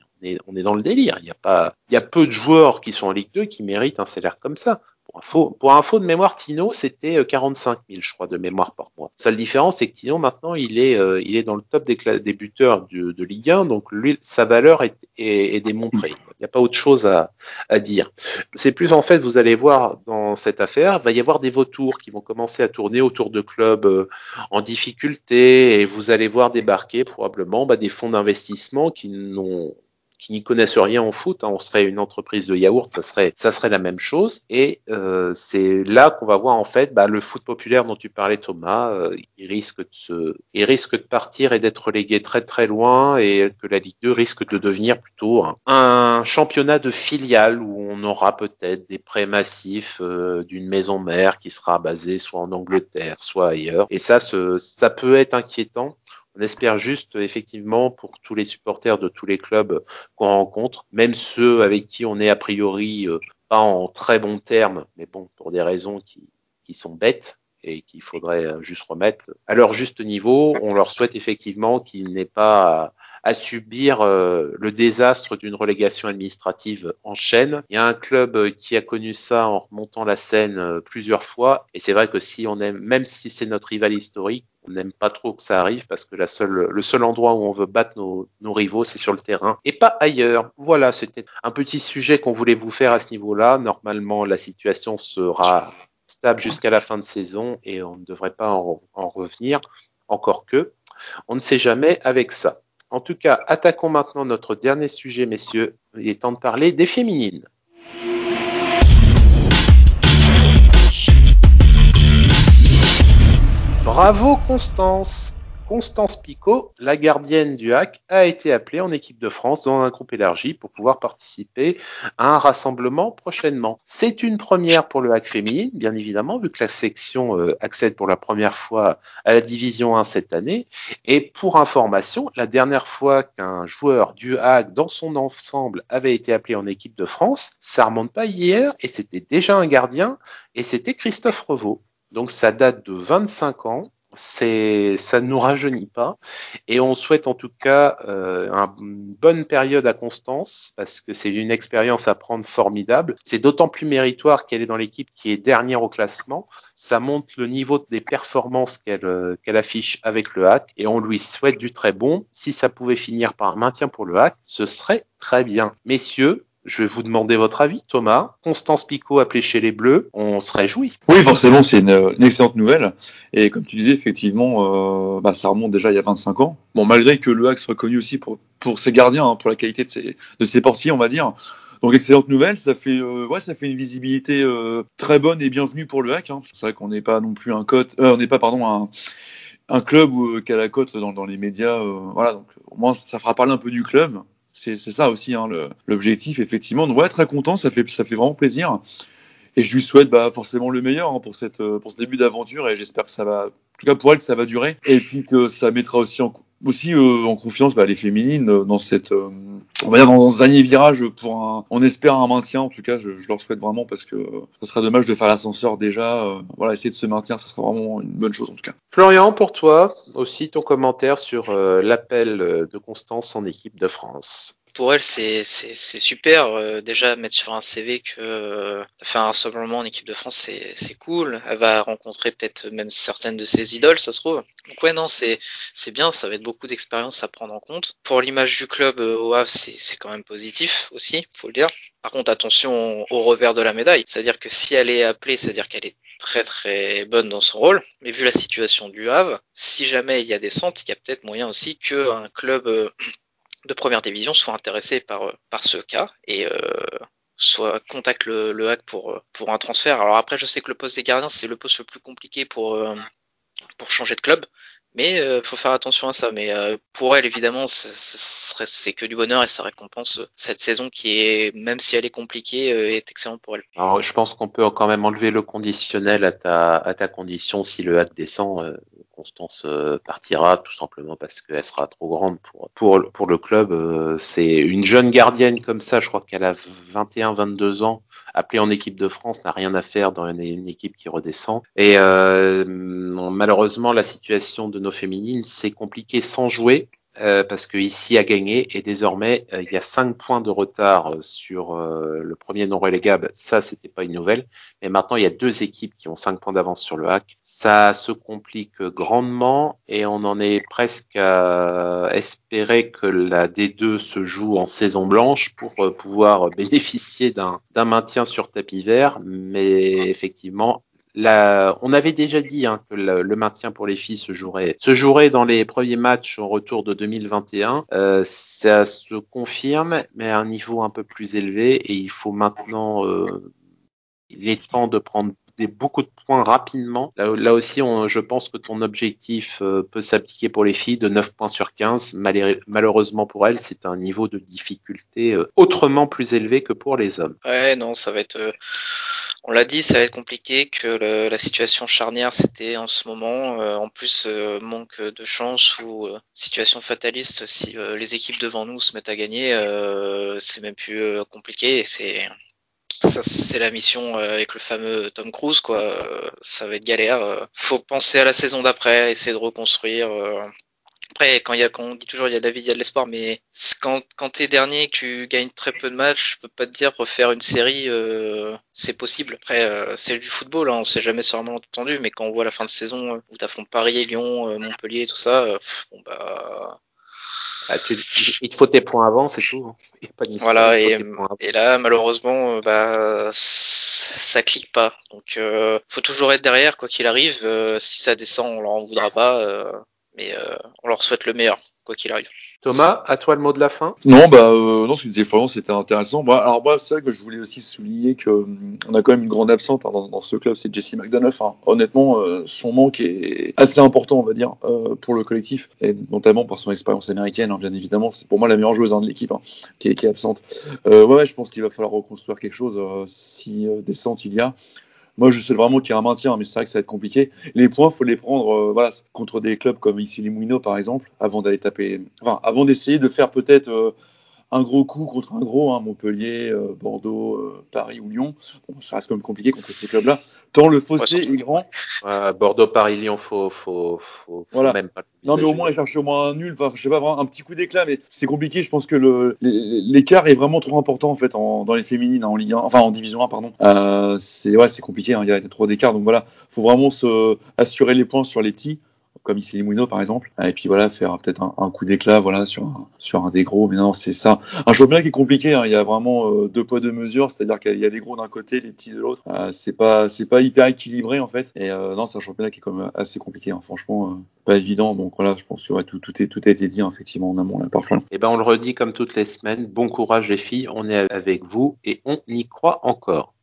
On est, dans le délire. Il y il y a peu de joueurs qui sont en Ligue 2 qui méritent un salaire comme ça. Pour info, de mémoire, Tino, c'était 45 euh, 000, je crois, de mémoire par mois. Seule différence, c'est que Tino, maintenant, il est, euh, il est dans le top des, buteurs de, Ligue 1, donc lui, sa valeur est, est, est démontrée. Il n'y a pas autre chose à, à dire. C'est plus, en fait, vous allez voir dans cette affaire, il va y avoir des vautours qui vont commencer à tourner autour de clubs euh, en difficulté, et vous allez voir débarquer probablement bah, des fonds d'investissement qui n'ont qui n'y connaissent rien en foot, hein, on serait une entreprise de yaourt, ça serait, ça serait la même chose. Et euh, c'est là qu'on va voir en fait bah, le foot populaire dont tu parlais, Thomas. Euh, il risque de se, il risque de partir et d'être relégué très très loin, et que la Ligue 2 risque de devenir plutôt un, un championnat de filiales où on aura peut-être des prêts massifs euh, d'une maison mère qui sera basée soit en Angleterre, soit ailleurs. Et ça, ce, ça peut être inquiétant. On espère juste, effectivement, pour tous les supporters de tous les clubs qu'on rencontre, même ceux avec qui on est a priori euh, pas en très bons termes, mais bon, pour des raisons qui, qui sont bêtes et qu'il faudrait juste remettre à leur juste niveau. On leur souhaite effectivement qu'ils n'aient pas à, subir euh, le désastre d'une relégation administrative en chaîne. Il y a un club qui a connu ça en remontant la scène euh, plusieurs fois, et c'est vrai que si on aime, même si c'est notre rival historique, on n'aime pas trop que ça arrive parce que la seule, le seul endroit où on veut battre nos rivaux, c'est sur le terrain et pas ailleurs. Voilà, c'était un petit sujet qu'on voulait vous faire à ce niveau-là. Normalement, la situation sera stable jusqu'à la fin de saison et on ne devrait pas en, en, revenir. Encore que, on ne sait jamais avec ça. En tout cas, attaquons maintenant notre dernier sujet, messieurs. Il est temps de parler des féminines. Bravo Constance Constance Picot, la gardienne du HAC, a été appelée en équipe de France dans un groupe élargi pour pouvoir participer à un rassemblement prochainement. C'est une première pour le HAC féminine, bien évidemment, vu que la section euh, accède pour la première fois à la division 1 cette année. Et pour information, la dernière fois qu'un joueur du HAC dans son ensemble avait été appelé en équipe de France, ça remonte pas hier et c'était déjà un gardien et c'était Christophe Revaux. Donc ça date de 25 ans c'est ça ne nous rajeunit pas et on souhaite en tout cas euh, une bonne période à Constance parce que c'est une expérience à prendre formidable. C'est d'autant plus méritoire qu'elle est dans l'équipe qui est dernière au classement. Ça montre le niveau des performances qu'elle euh, qu'elle affiche avec le hack et on lui souhaite du très bon. Si ça pouvait finir par un maintien pour le hack, ce serait très bien. Messieurs, je vais vous demander votre avis, Thomas. Constance Picot appelée chez les Bleus, on se réjouit. Oui, forcément, c'est une, une, excellente nouvelle. Et comme tu disais, effectivement, euh, bah, ça remonte déjà il y a 25 ans. Bon, malgré que le HAC soit connu aussi pour, pour ses gardiens, hein, pour la qualité de ses, de ses portiers, on va dire. Donc excellente nouvelle, ça fait euh, ouais, ça fait une visibilité euh, très bonne et bienvenue pour le HAC. Hein. C'est vrai qu'on n'est pas non plus un cote, euh, on n'est pas pardon un, un club qui a la cote dans, dans les médias. euh, voilà, donc au moins ça fera parler un peu du club c'est ça aussi hein, l'objectif, effectivement. Donc, ouais, très content, ça fait, ça fait vraiment plaisir. Et je lui souhaite bah, forcément le meilleur hein, pour, cette, pour ce début d'aventure et j'espère que ça va, en tout cas pour elle, que ça va durer. Et puis que ça mettra aussi en, aussi euh, en confiance bah, les féminines euh, dans cette, euh, on va dire dans ce dernier virage pour on espère un maintien. En tout cas, je, je leur souhaite vraiment parce que ce serait dommage de faire l'ascenseur déjà. Voilà, essayer de se maintenir, ça serait vraiment une bonne chose en tout cas. Florian, pour toi aussi ton commentaire sur l'appel de Constance en équipe de France pour elle, c'est super. Euh, déjà, mettre sur un CV que euh, faire un rassemblement en équipe de France, c'est cool. Elle va rencontrer peut-être même certaines de ses idoles, ça se trouve. Donc ouais, non, c'est bien. Ça va être beaucoup d'expérience à prendre en compte. Pour l'image du club euh, au Havre, c'est quand même positif aussi, faut le dire. Par contre, attention au revers de la médaille. C'est-à-dire que si elle est appelée, c'est-à-dire qu'elle est très très bonne dans son rôle. Mais vu la situation du Havre, si jamais il y a descente, il y a peut-être moyen aussi qu'un club de première division soit intéressé par, par ce cas et euh, soit contacte le, le hack pour, pour un transfert. Alors après, je sais que le poste des gardiens, c'est le poste le plus compliqué pour, euh, pour changer de club. Mais euh, faut faire attention à ça. Mais euh, pour elle, évidemment, c'est que du bonheur et ça récompense cette saison qui est, même si elle est compliquée, euh, est excellente pour elle. Alors, je pense qu'on peut quand même enlever le conditionnel à ta, à ta condition si le hack descend. Euh, Constance partira tout simplement parce qu'elle sera trop grande pour, pour, pour le club. C'est une jeune gardienne comme ça, je crois qu'elle a 21-22 ans, appelée en équipe de France, n'a rien à faire dans une, une équipe qui redescend. Et euh, malheureusement, la situation de nos féminines, c'est compliqué sans jouer. Euh, parce que ici a gagné et désormais euh, il y a cinq points de retard sur euh, le premier non relégable. Ça c'était pas une nouvelle, mais maintenant il y a deux équipes qui ont cinq points d'avance sur le hack. Ça se complique grandement et on en est presque à espérer que la D2 se joue en saison blanche pour pouvoir bénéficier d'un maintien sur tapis vert, mais effectivement on avait déjà dit hein, que le, maintien pour les filles se jouerait, dans les premiers matchs au retour de 2021. Euh, ça se confirme, mais à un niveau un peu plus élevé, et il faut maintenant, euh, il est temps de prendre beaucoup de points rapidement. Là, aussi, je pense que ton objectif euh, peut s'appliquer pour les filles de 9 points sur 15. malheureusement pour elles, c'est un niveau de difficulté autrement plus élevé que pour les hommes. Ouais, non, ça va être on l'a dit, ça va être compliqué, que la situation charnière c'était en ce moment. Euh, en plus, euh, manque de chance ou euh, situation fataliste, si les équipes devant nous se mettent à gagner, c'est même plus compliqué. C'est c'est la mission avec le fameux Tom Cruise, quoi. ça va être galère. Faut penser à la saison d'après, essayer de reconstruire. Après, quand, il y a, quand on dit toujours il y a de la vie, il y a de l'espoir, mais quand, quand tu es dernier que tu gagnes très peu de matchs, je peux pas te dire refaire une série, euh, c'est possible. Après, euh, c'est du football, hein, on sait jamais sur un malentendu, mais quand on voit la fin de saison euh, où tu affrontes Paris, Lyon, euh, Montpellier, tout ça, euh, bon bah. Ah, tu, il te faut tes points avant, c'est tout. Pas de voilà, et, et, là, malheureusement, bah, ça clique pas. Donc, faut toujours être derrière, quoi qu'il arrive. si ça descend, on leur en voudra pas mais euh, on leur souhaite le meilleur, quoi qu'il arrive. Thomas, à toi le mot de la fin? Non, bah euh, non, ce que disait Florent, c'était intéressant. Bah, alors moi, c'est vrai que je voulais aussi souligner que hum, on a quand même une grande absente hein, dans, dans, ce club, c'est Jesse McDonough. Hein. Honnêtement, euh, son manque est assez important, on va dire, euh, pour le collectif, et notamment par son expérience américaine, hein, bien évidemment. C'est pour moi la meilleure joueuse hein, de l'équipe hein, qui, est, qui, est, absente. Euh, ouais, je pense qu'il va falloir reconstruire quelque chose euh, si descente il y a. Moi, je sais vraiment qu'il y a un maintien, mais c'est vrai que ça va être compliqué. Les points, faut les prendre euh, voilà, contre des clubs comme ici les Moulineaux, par exemple, avant d'aller taper. Enfin, avant d'essayer de faire peut-être euh, un gros coup contre un gros, hein, Montpellier, euh, Bordeaux, euh, Paris ou Lyon. Bon, ça reste quand même compliqué contre ces clubs-là. Tant le fossé ouais, est grand. Euh, Bordeaux, Paris, Lyon, faut, faut, faut, voilà. même pas. Non, mais au moins, il cherche au moins un nul, enfin, je sais pas, vraiment un petit coup d'éclat, mais c'est compliqué. Je pense que l'écart est vraiment trop important, en fait, en, dans les féminines, en Ligue 1, enfin, en Division 1, pardon. Euh, c'est, ouais, c'est compliqué, hein, il y, a, y a trop d'écart. Donc voilà, faut vraiment se assurer les points sur les petits comme ici Moulineaux par exemple, et puis voilà faire peut-être un, coup d'éclat voilà sur un, sur un des gros. Mais non, c'est ça. Un championnat qui est compliqué. Hein. Il y a vraiment euh, deux poids deux mesures, c'est-à-dire qu'il y a les gros d'un côté, les petits de l'autre. Euh, c'est pas c'est pas hyper équilibré en fait. Et euh, non, c'est un championnat qui est quand même assez compliqué. Hein. Franchement, euh, pas évident. Donc voilà, je pense que tout, tout, est, tout a été dit hein, effectivement en amont là par Et eh ben on le redit comme toutes les semaines. Bon courage les filles, on est avec vous et on y croit encore.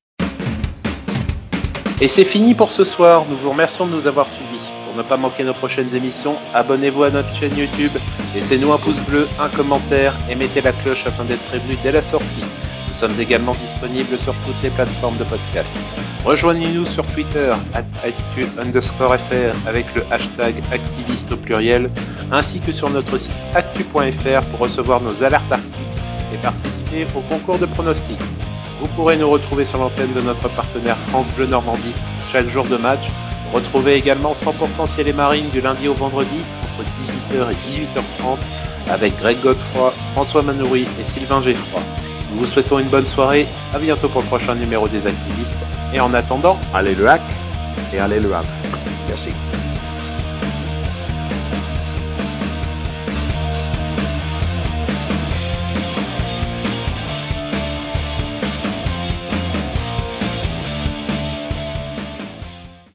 Et c'est fini pour ce soir. Nous vous remercions de nous avoir suivis. Pour ne pas manquer nos prochaines émissions, abonnez-vous à notre chaîne YouTube, laissez-nous un pouce bleu, un commentaire et mettez la cloche afin d'être prévenu dès la sortie. Nous sommes également disponibles sur toutes les plateformes de podcast. Rejoignez-nous sur Twitter, fr avec le hashtag activiste au pluriel, ainsi que sur notre site actu.fr pour recevoir nos alertes articles et participer au concours de pronostics. Vous pourrez nous retrouver sur l'antenne de notre partenaire France Bleu Normandie chaque jour de match. Retrouvez également 100% ciel marine du lundi au vendredi entre 18h et 18h30 avec Greg Godefroy, François Manoury et Sylvain Geffroy. Nous vous souhaitons une bonne soirée, à bientôt pour le prochain numéro des activistes et en attendant, allez le hack et allez le hack. Merci.